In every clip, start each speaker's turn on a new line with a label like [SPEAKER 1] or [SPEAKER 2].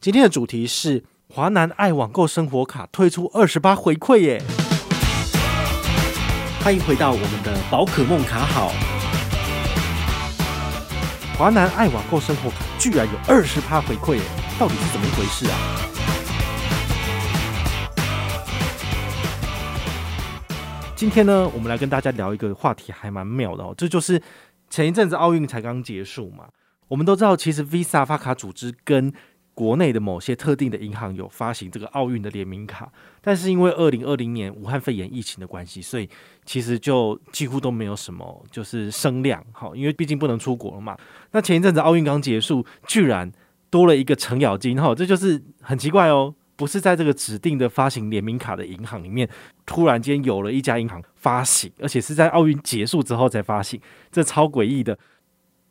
[SPEAKER 1] 今天的主题是华南爱网购生活卡推出二十八回馈耶！欢迎回到我们的宝可梦卡好。华南爱网购生活卡居然有二十趴回馈耶，到底是怎么一回事啊？今天呢，我们来跟大家聊一个话题，还蛮妙的哦。这就是前一阵子奥运才刚结束嘛，我们都知道，其实 Visa 发卡组织跟国内的某些特定的银行有发行这个奥运的联名卡，但是因为二零二零年武汉肺炎疫情的关系，所以其实就几乎都没有什么就是声量。好，因为毕竟不能出国了嘛。那前一阵子奥运刚结束，居然多了一个程咬金，哈，这就是很奇怪哦，不是在这个指定的发行联名卡的银行里面，突然间有了一家银行发行，而且是在奥运结束之后才发行，这超诡异的。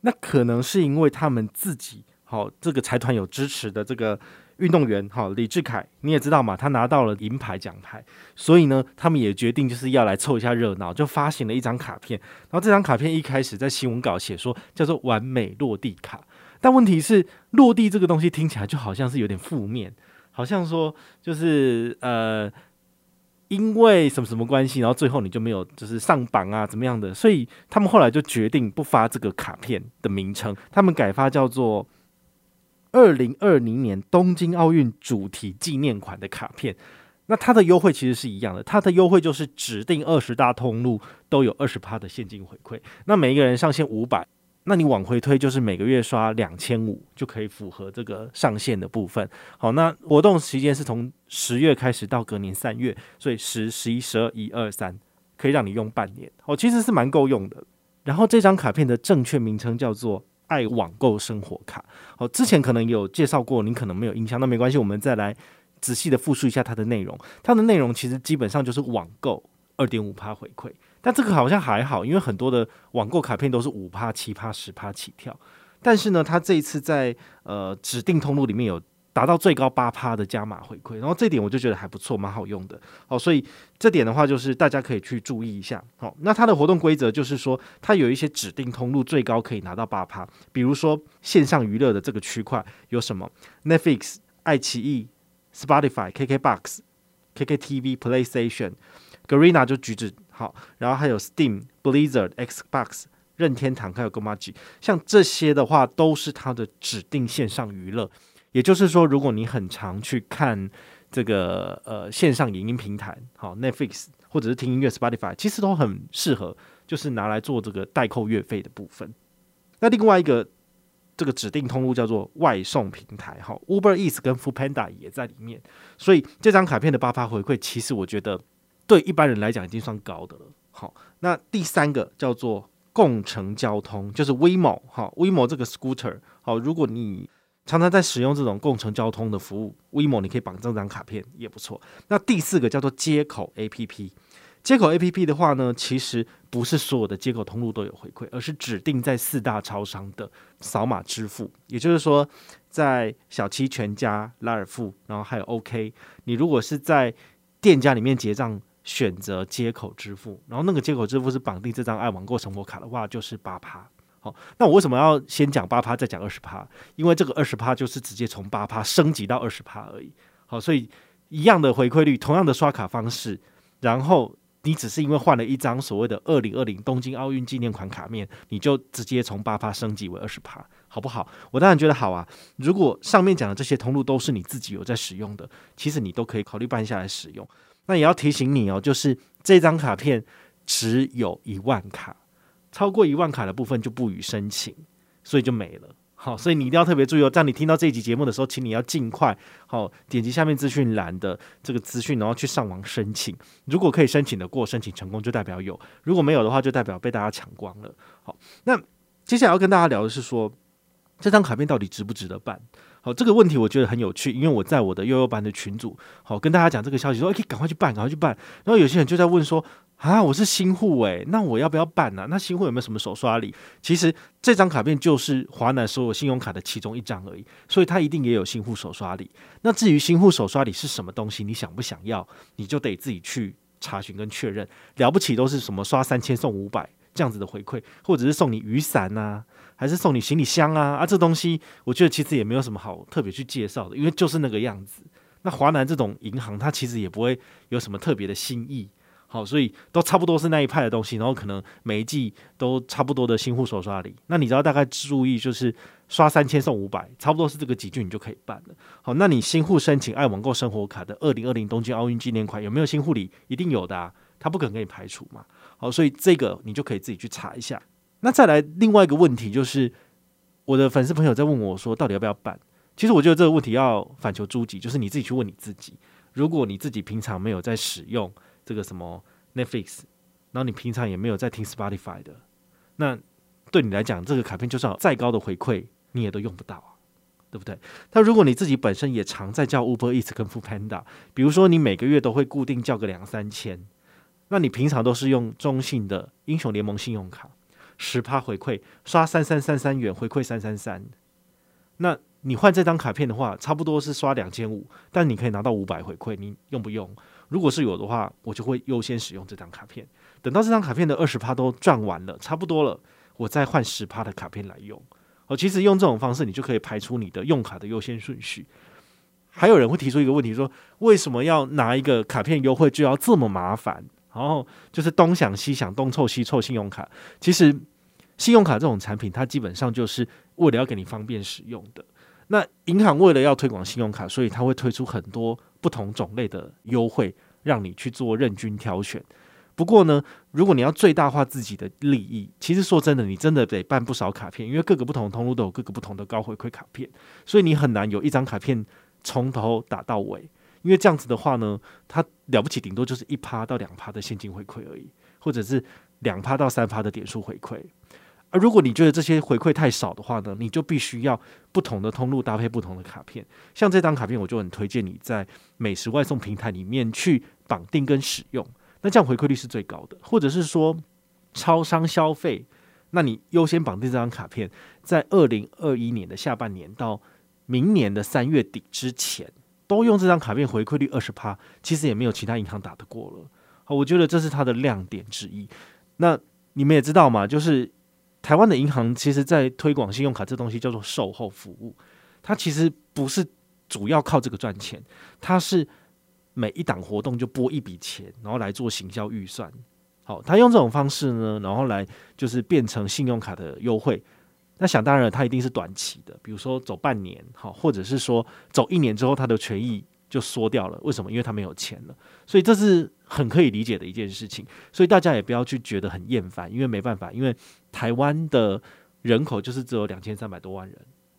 [SPEAKER 1] 那可能是因为他们自己。好，这个财团有支持的这个运动员，好，李志凯，你也知道嘛，他拿到了银牌奖牌，所以呢，他们也决定就是要来凑一下热闹，就发行了一张卡片。然后这张卡片一开始在新闻稿写说叫做“完美落地卡”，但问题是落地这个东西听起来就好像是有点负面，好像说就是呃。因为什么什么关系，然后最后你就没有就是上榜啊，怎么样的？所以他们后来就决定不发这个卡片的名称，他们改发叫做“二零二零年东京奥运主题纪念款”的卡片。那它的优惠其实是一样的，它的优惠就是指定二十大通路都有二十趴的现金回馈，那每一个人上限五百。那你往回推，就是每个月刷两千五就可以符合这个上限的部分。好，那活动期间是从十月开始到隔年三月，所以十、十一、十二、一二三可以让你用半年。哦，其实是蛮够用的。然后这张卡片的正确名称叫做“爱网购生活卡”。好，之前可能有介绍过，您可能没有印象，那没关系，我们再来仔细的复述一下它的内容。它的内容其实基本上就是网购二点五趴回馈。但这个好像还好，因为很多的网购卡片都是五趴、七趴、十趴起跳。但是呢，它这一次在呃指定通路里面有达到最高八趴的加码回馈，然后这点我就觉得还不错，蛮好用的。好，所以这点的话就是大家可以去注意一下。好，那它的活动规则就是说，它有一些指定通路最高可以拿到八趴，比如说线上娱乐的这个区块有什么？Netflix、爱奇艺、Spotify、KKBox、KKTV、PlayStation、Garena 就橘子。好，然后还有 Steam、Blizzard、Xbox、任天堂，还有 Gomaji，像这些的话都是它的指定线上娱乐。也就是说，如果你很常去看这个呃线上影音平台，好 Netflix 或者是听音乐 Spotify，其实都很适合，就是拿来做这个代扣月费的部分。那另外一个这个指定通路叫做外送平台，好 Uber Eats 跟 Foodpanda 也在里面，所以这张卡片的八八回馈，其实我觉得。对一般人来讲已经算高的了。好，那第三个叫做共乘交通，就是 WeMo 好，WeMo 这个 scooter 好，如果你常常在使用这种共乘交通的服务，WeMo 你可以绑这张卡片也不错。那第四个叫做接口 APP，接口 APP 的话呢，其实不是所有的接口通路都有回馈，而是指定在四大超商的扫码支付，也就是说，在小七、全家、拉尔夫，然后还有 OK，你如果是在店家里面结账。选择接口支付，然后那个接口支付是绑定这张爱网购生活卡的话，就是八趴。好，那我为什么要先讲八趴，再讲二十趴？因为这个二十趴就是直接从八趴升级到二十趴而已。好，所以一样的回馈率，同样的刷卡方式，然后你只是因为换了一张所谓的二零二零东京奥运纪念款卡面，你就直接从八趴升级为二十趴，好不好？我当然觉得好啊。如果上面讲的这些通路都是你自己有在使用的，其实你都可以考虑办下来使用。那也要提醒你哦，就是这张卡片只有一万卡，超过一万卡的部分就不予申请，所以就没了。好，所以你一定要特别注意哦。在你听到这一集节目的时候，请你要尽快好点击下面资讯栏的这个资讯，然后去上网申请。如果可以申请得过，申请成功就代表有；如果没有的话，就代表被大家抢光了。好，那接下来要跟大家聊的是说，这张卡片到底值不值得办？好，这个问题我觉得很有趣，因为我在我的幼幼班的群组，好跟大家讲这个消息，说可以赶快去办，赶快去办。然后有些人就在问说，啊，我是新户诶，那我要不要办呢、那新户有没有什么手刷礼？其实这张卡片就是华南所有信用卡的其中一张而已，所以它一定也有新户手刷礼。那至于新户手刷礼是什么东西，你想不想要，你就得自己去查询跟确认。了不起都是什么刷三千送五百这样子的回馈，或者是送你雨伞呐、啊。还是送你行李箱啊？啊，这东西我觉得其实也没有什么好特别去介绍的，因为就是那个样子。那华南这种银行，它其实也不会有什么特别的新意。好，所以都差不多是那一派的东西，然后可能每一季都差不多的新户手刷礼。那你只要大概注意，就是刷三千送五百，差不多是这个几句，你就可以办了。好，那你新户申请爱网购生活卡的二零二零东京奥运纪念款有没有新户礼？一定有的啊，他不可能给你排除嘛。好，所以这个你就可以自己去查一下。那再来另外一个问题就是，我的粉丝朋友在问我说，到底要不要办？其实我觉得这个问题要反求诸己，就是你自己去问你自己，如果你自己平常没有在使用。这个什么 Netflix，然后你平常也没有在听 Spotify 的，那对你来讲，这个卡片就算再高的回馈，你也都用不到啊，对不对？那如果你自己本身也常在叫 Uber Eats 跟 Foodpanda，比如说你每个月都会固定叫个两三千，那你平常都是用中信的英雄联盟信用卡，十趴回馈，刷三三三三元回馈三三三，那你换这张卡片的话，差不多是刷两千五，但你可以拿到五百回馈，你用不用？如果是有的话，我就会优先使用这张卡片。等到这张卡片的二十趴都赚完了，差不多了，我再换十趴的卡片来用。哦，其实用这种方式，你就可以排出你的用卡的优先顺序。还有人会提出一个问题说，为什么要拿一个卡片优惠就要这么麻烦？然后就是东想西想，东凑西凑信用卡。其实信用卡这种产品，它基本上就是为了要给你方便使用的。那银行为了要推广信用卡，所以它会推出很多不同种类的优惠，让你去做任君挑选。不过呢，如果你要最大化自己的利益，其实说真的，你真的得办不少卡片，因为各个不同的通路都有各个不同的高回馈卡片，所以你很难有一张卡片从头打到尾。因为这样子的话呢，它了不起顶多就是一趴到两趴的现金回馈而已，或者是两趴到三趴的点数回馈。而如果你觉得这些回馈太少的话呢，你就必须要不同的通路搭配不同的卡片。像这张卡片，我就很推荐你在美食外送平台里面去绑定跟使用，那这样回馈率是最高的。或者是说超商消费，那你优先绑定这张卡片，在二零二一年的下半年到明年的三月底之前，都用这张卡片回馈率二十趴，其实也没有其他银行打得过了。好，我觉得这是它的亮点之一。那你们也知道嘛，就是。台湾的银行其实，在推广信用卡这东西叫做售后服务，它其实不是主要靠这个赚钱，它是每一档活动就拨一笔钱，然后来做行销预算。好，他用这种方式呢，然后来就是变成信用卡的优惠。那想当然了，它一定是短期的，比如说走半年，好，或者是说走一年之后，它的权益就缩掉了。为什么？因为他没有钱了。所以这是。很可以理解的一件事情，所以大家也不要去觉得很厌烦，因为没办法，因为台湾的人口就是只有两千三百多万人，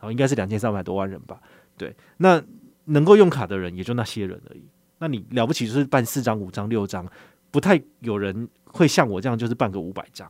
[SPEAKER 1] 好，应该是两千三百多万人吧？对，那能够用卡的人也就那些人而已。那你了不起就是办四张、五张、六张，不太有人会像我这样就是办个五百张。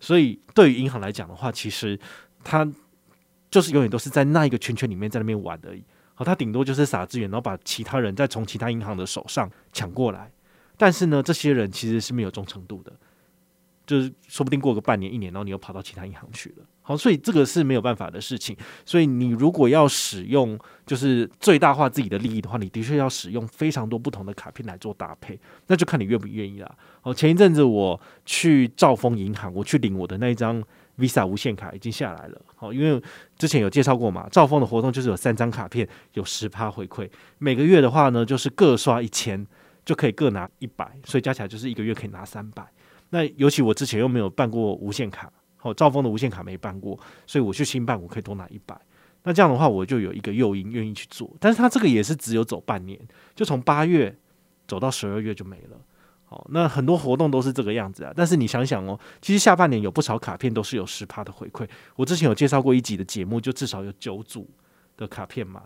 [SPEAKER 1] 所以对于银行来讲的话，其实他就是永远都是在那一个圈圈里面在那边玩而已。好，他顶多就是撒资源，然后把其他人再从其他银行的手上抢过来。但是呢，这些人其实是没有忠诚度的，就是说不定过个半年、一年，然后你又跑到其他银行去了。好，所以这个是没有办法的事情。所以你如果要使用，就是最大化自己的利益的话，你的确要使用非常多不同的卡片来做搭配，那就看你愿不愿意啦。好，前一阵子我去兆丰银行，我去领我的那一张 Visa 无限卡已经下来了。好，因为之前有介绍过嘛，兆丰的活动就是有三张卡片有十趴回馈，每个月的话呢，就是各刷一千。就可以各拿一百，所以加起来就是一个月可以拿三百。那尤其我之前又没有办过无限卡，好，兆丰的无限卡没办过，所以我去新办，我可以多拿一百。那这样的话，我就有一个诱因愿意去做。但是它这个也是只有走半年，就从八月走到十二月就没了。好，那很多活动都是这个样子啊。但是你想想哦，其实下半年有不少卡片都是有十趴的回馈。我之前有介绍过一集的节目，就至少有九组的卡片嘛。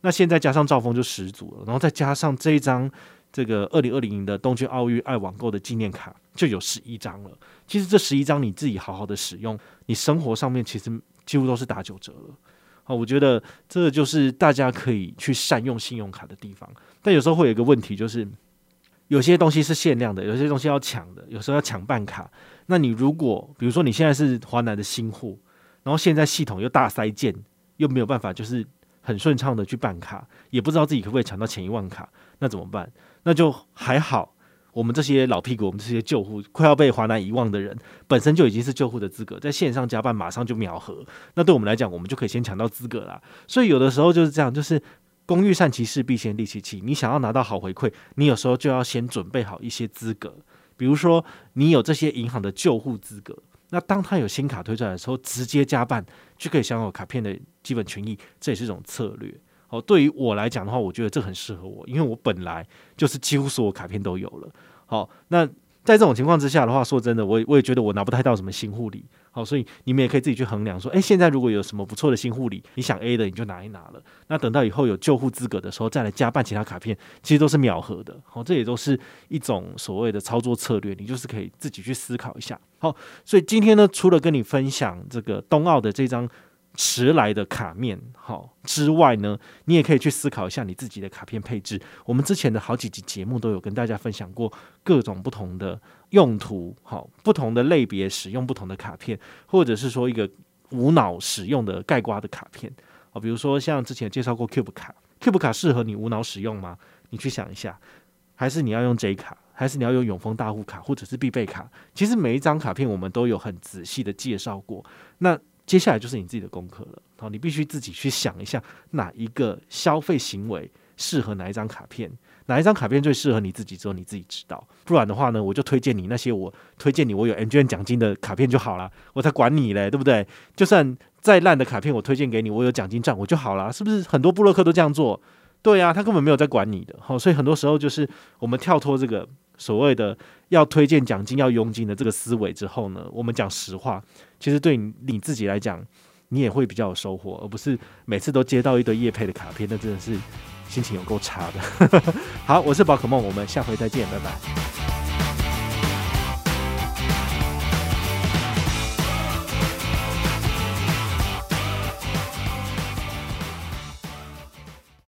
[SPEAKER 1] 那现在加上兆丰就十组了，然后再加上这一张。这个二零二零年的东京奥运爱网购的纪念卡就有十一张了。其实这十一张你自己好好的使用，你生活上面其实几乎都是打九折了。好，我觉得这就是大家可以去善用信用卡的地方。但有时候会有一个问题，就是有些东西是限量的，有些东西要抢的，有时候要抢办卡。那你如果比如说你现在是华南的新户，然后现在系统又大塞件，又没有办法就是很顺畅的去办卡，也不知道自己可不可以抢到前一万卡，那怎么办？那就还好，我们这些老屁股，我们这些旧户，快要被华南遗忘的人，本身就已经是旧户的资格，在线上加办马上就秒核，那对我们来讲，我们就可以先抢到资格啦。所以有的时候就是这样，就是工欲善其事，必先利其器。你想要拿到好回馈，你有时候就要先准备好一些资格，比如说你有这些银行的旧户资格，那当他有新卡推出来的时候，直接加办就可以享有卡片的基本权益，这也是一种策略。哦，对于我来讲的话，我觉得这很适合我，因为我本来就是几乎所有卡片都有了。好，那在这种情况之下的话，说真的，我我也觉得我拿不太到什么新护理。好，所以你们也可以自己去衡量，说，诶，现在如果有什么不错的新护理，你想 A 的你就拿一拿了。那等到以后有救护资格的时候，再来加办其他卡片，其实都是秒合的。好，这也都是一种所谓的操作策略，你就是可以自己去思考一下。好，所以今天呢，除了跟你分享这个冬奥的这张。迟来的卡面，好之外呢，你也可以去思考一下你自己的卡片配置。我们之前的好几集节目都有跟大家分享过各种不同的用途，好不同的类别使用不同的卡片，或者是说一个无脑使用的概括的卡片，好，比如说像之前介绍过 Cube 卡，Cube 卡适合你无脑使用吗？你去想一下，还是你要用 J 卡，还是你要用永丰大户卡，或者是必备卡？其实每一张卡片我们都有很仔细的介绍过。那接下来就是你自己的功课了，好，你必须自己去想一下哪一个消费行为适合哪一张卡片，哪一张卡片最适合你自己，只有你自己知道。不然的话呢，我就推荐你那些我推荐你我有 MGN 奖金的卡片就好了，我才管你嘞，对不对？就算再烂的卡片，我推荐给你，我有奖金赚我就好了，是不是？很多布洛克都这样做，对啊，他根本没有在管你的，好，所以很多时候就是我们跳脱这个。所谓的要推荐奖金要佣金的这个思维之后呢，我们讲实话，其实对你自己来讲，你也会比较有收获，而不是每次都接到一堆叶配的卡片，那真的是心情有够差的。好，我是宝可梦，我们下回再见，拜拜。